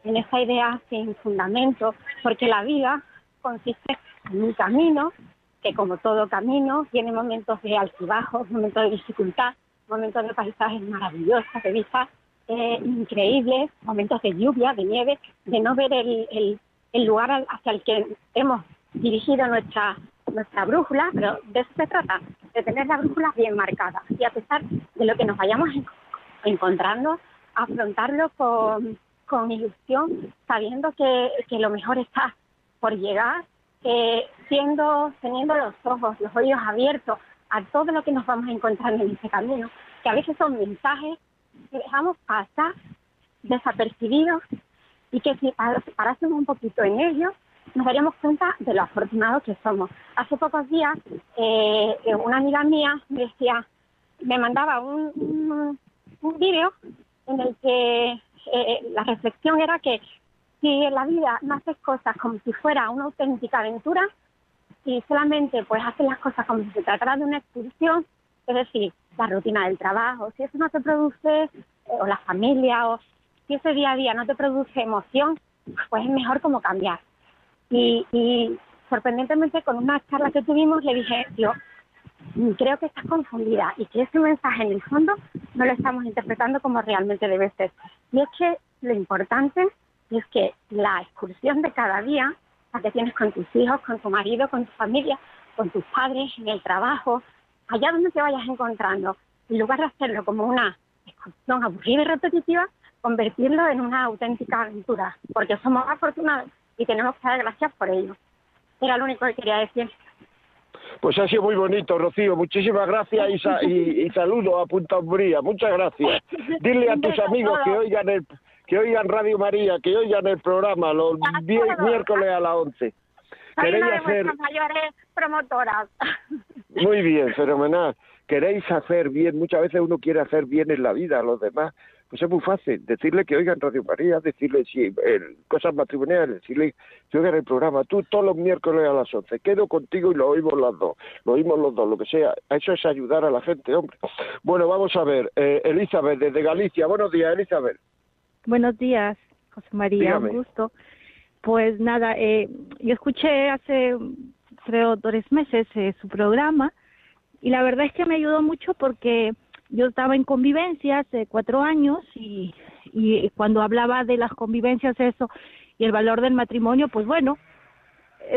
en esa idea sin fundamento, porque la vida consiste en un camino que como todo camino tiene momentos de altibajos, momentos de dificultad, momentos de paisajes maravillosos, de vistas eh, increíbles, momentos de lluvia, de nieve, de no ver el, el, el lugar hacia el que hemos dirigido nuestra nuestra brújula, pero de eso se trata, de tener la brújula bien marcada. Y a pesar de lo que nos vayamos en- encontrando, afrontarlo con, con ilusión, sabiendo que, que lo mejor está por llegar, eh, siendo, teniendo los ojos, los oídos abiertos a todo lo que nos vamos encontrando en ese camino, que a veces son mensajes que dejamos pasar desapercibidos y que si par- parásemos un poquito en ellos, nos daríamos cuenta de lo afortunados que somos. Hace pocos días, eh, eh, una amiga mía me decía, me mandaba un, un, un vídeo en el que eh, la reflexión era que si en la vida no haces cosas como si fuera una auténtica aventura, si solamente pues haces las cosas como si se tratara de una excursión, es decir, la rutina del trabajo, si eso no te produce, eh, o la familia, o si ese día a día no te produce emoción, pues es mejor como cambiar. Y, y sorprendentemente con una charla que tuvimos le dije, yo mm, creo que estás confundida y que ese mensaje en el fondo no lo estamos interpretando como realmente debe ser. Y es que lo importante es que la excursión de cada día, la que tienes con tus hijos, con tu marido, con tu familia, con tus padres, en el trabajo, allá donde te vayas encontrando, en lugar de hacerlo como una excursión aburrida y repetitiva, convertirlo en una auténtica aventura, porque somos afortunados y tenemos que dar gracias por ello. Era lo único que quería decir. Pues ha sido muy bonito, Rocío. Muchísimas gracias y, sa- y, y saludo a Punta Umbría. Muchas gracias. Dile a tus amigos que oigan el que oigan Radio María, que oigan el programa los miércoles a las 11. Soy una de hacer... mayores promotoras. Muy bien, fenomenal. Queréis hacer bien, muchas veces uno quiere hacer bien en la vida a los demás, pues es muy fácil, decirle que oigan Radio María, decirle si cosas matrimoniales, decirle que oigan el programa, tú todos los miércoles a las 11, quedo contigo y lo oímos las dos, lo oímos los dos, lo que sea, eso es ayudar a la gente, hombre. Bueno, vamos a ver, eh, Elizabeth desde Galicia, buenos días, Elizabeth. Buenos días, José María, un gusto. Pues nada, eh, yo escuché hace, creo, tres meses eh, su programa y la verdad es que me ayudó mucho porque yo estaba en convivencia hace cuatro años y, y cuando hablaba de las convivencias eso y el valor del matrimonio, pues bueno,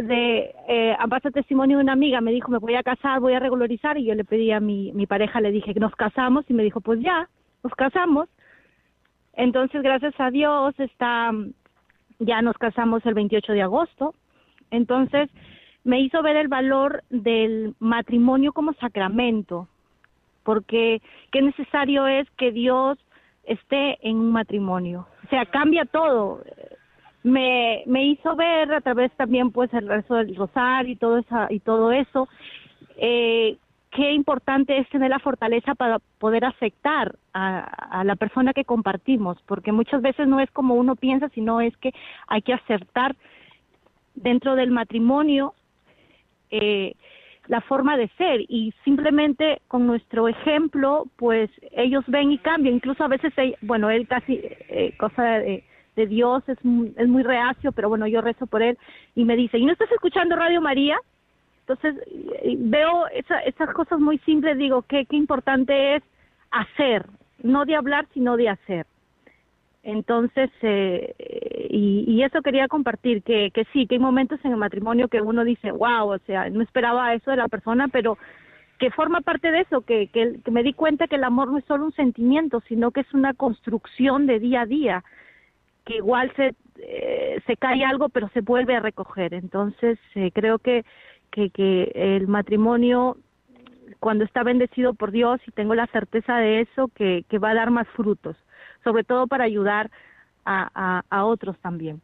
de eh, a base testimonio de una amiga me dijo me voy a casar, voy a regularizar y yo le pedí a mi, mi pareja, le dije que nos casamos y me dijo pues ya, nos casamos. Entonces gracias a Dios está ya nos casamos el 28 de agosto, entonces me hizo ver el valor del matrimonio como sacramento, porque qué necesario es que Dios esté en un matrimonio, o sea, cambia todo. Me, me hizo ver a través también pues el rezo del rosario y todo esa, y todo eso eh, qué importante es tener la fortaleza para poder aceptar a, la persona que compartimos, porque muchas veces no es como uno piensa, sino es que hay que aceptar dentro del matrimonio eh, la forma de ser y simplemente con nuestro ejemplo, pues ellos ven y cambian. Incluso a veces, bueno, él casi, eh, cosa de, Dios, es muy reacio, pero bueno, yo rezo por él y me dice, ¿y no estás escuchando Radio María? Entonces, veo esas cosas muy simples, digo, qué, qué importante es hacer, no de hablar, sino de hacer. Entonces, eh, y, y, eso quería compartir, que, que sí, que hay momentos en el matrimonio que uno dice, wow, o sea, no esperaba eso de la persona, pero que forma parte de eso, que, que, me di cuenta que el amor no es solo un sentimiento, sino que es una construcción de día a día, que igual se, eh, se cae algo, pero se vuelve a recoger. Entonces, eh, creo que que, que el matrimonio cuando está bendecido por Dios y tengo la certeza de eso, que, que va a dar más frutos, sobre todo para ayudar a, a, otros también.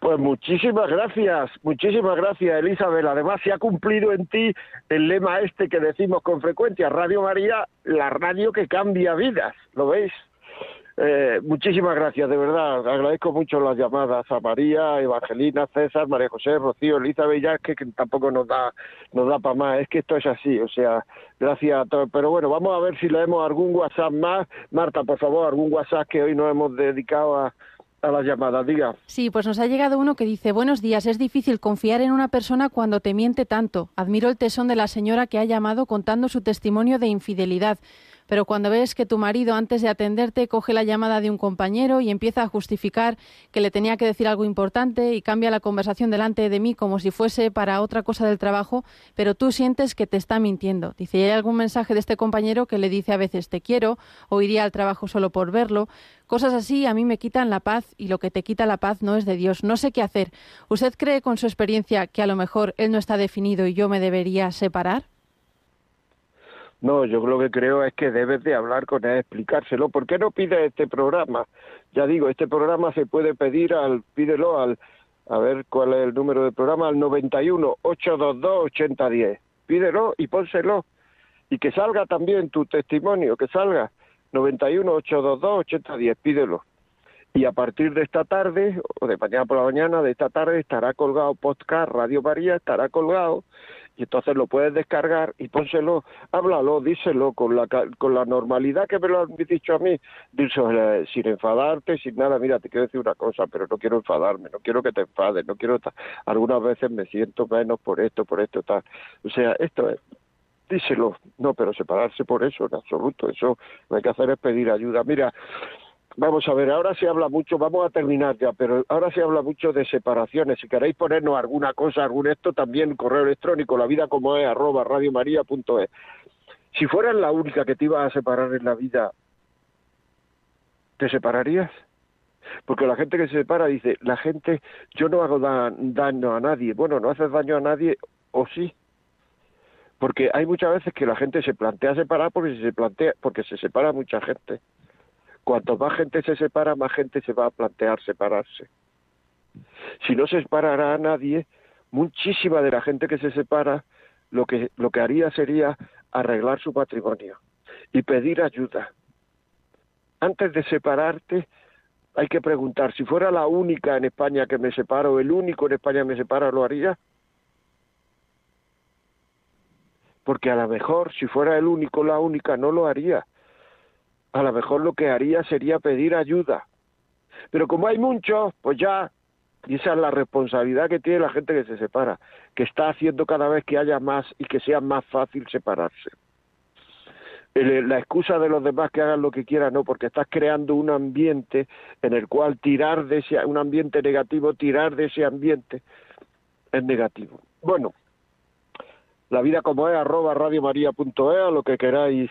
Pues muchísimas gracias, muchísimas gracias Elizabeth. Además se ha cumplido en ti el lema este que decimos con frecuencia, Radio María, la radio que cambia vidas, ¿lo veis? Eh, muchísimas gracias, de verdad. Agradezco mucho las llamadas a María, Evangelina, César, María José, Rocío, Elizabeth, ya que, que tampoco nos da nos da para más. Es que esto es así, o sea, gracias a todos. Pero bueno, vamos a ver si leemos algún WhatsApp más. Marta, por favor, algún WhatsApp que hoy nos hemos dedicado a, a las llamadas, diga. Sí, pues nos ha llegado uno que dice, buenos días, es difícil confiar en una persona cuando te miente tanto. Admiro el tesón de la señora que ha llamado contando su testimonio de infidelidad pero cuando ves que tu marido antes de atenderte coge la llamada de un compañero y empieza a justificar que le tenía que decir algo importante y cambia la conversación delante de mí como si fuese para otra cosa del trabajo, pero tú sientes que te está mintiendo. Dice, ¿hay algún mensaje de este compañero que le dice a veces te quiero o iría al trabajo solo por verlo? Cosas así a mí me quitan la paz y lo que te quita la paz no es de Dios. No sé qué hacer. ¿Usted cree con su experiencia que a lo mejor él no está definido y yo me debería separar? No, yo lo que creo es que debes de hablar con él, explicárselo. ¿Por qué no pides este programa? Ya digo, este programa se puede pedir al, pídelo al, a ver cuál es el número del programa, al 91 822 8010. Pídelo y pónselo. Y que salga también tu testimonio, que salga. 91 822 8010, pídelo. Y a partir de esta tarde, o de mañana por la mañana, de esta tarde, estará colgado podcast Radio María, estará colgado y entonces lo puedes descargar y pónselo, háblalo, díselo con la, con la normalidad que me lo han dicho a mí, díselo, sin enfadarte, sin nada, mira, te quiero decir una cosa, pero no quiero enfadarme, no quiero que te enfades, no quiero, algunas veces me siento menos por esto, por esto, tal, o sea, esto es, díselo, no, pero separarse por eso, en absoluto, eso lo que hay que hacer es pedir ayuda, mira, Vamos a ver, ahora se habla mucho, vamos a terminar ya, pero ahora se habla mucho de separaciones. Si queréis ponernos alguna cosa, algún esto, también correo electrónico, la vida como es, arroba radiomaria.es. Si fueras la única que te iba a separar en la vida, ¿te separarías? Porque la gente que se separa dice, la gente, yo no hago daño a nadie. Bueno, no haces daño a nadie, o sí. Porque hay muchas veces que la gente se plantea separar porque se plantea, porque se separa mucha gente Cuanto más gente se separa, más gente se va a plantear separarse. Si no se separará a nadie, muchísima de la gente que se separa lo que, lo que haría sería arreglar su patrimonio y pedir ayuda. Antes de separarte, hay que preguntar, si fuera la única en España que me separa o el único en España que me separa, ¿lo haría? Porque a lo mejor, si fuera el único la única, no lo haría a lo mejor lo que haría sería pedir ayuda. Pero como hay muchos, pues ya, y esa es la responsabilidad que tiene la gente que se separa, que está haciendo cada vez que haya más y que sea más fácil separarse. La excusa de los demás que hagan lo que quieran, no, porque estás creando un ambiente en el cual tirar de ese, un ambiente negativo, tirar de ese ambiente es negativo. Bueno, la vida como es, arroba radiomaria.es, lo que queráis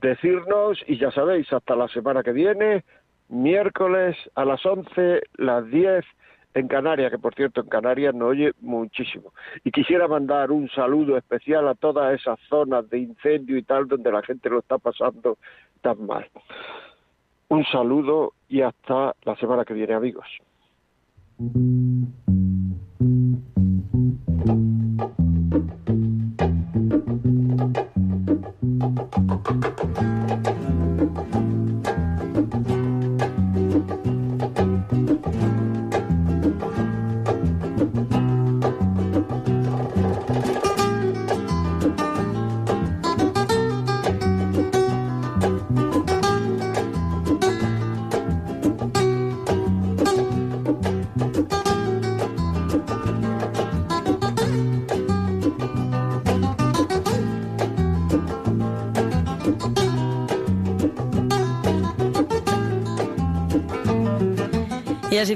decirnos y ya sabéis, hasta la semana que viene, miércoles a las 11, las 10 en Canarias, que por cierto en Canarias no oye muchísimo. Y quisiera mandar un saludo especial a todas esas zonas de incendio y tal donde la gente lo está pasando tan mal. Un saludo y hasta la semana que viene, amigos.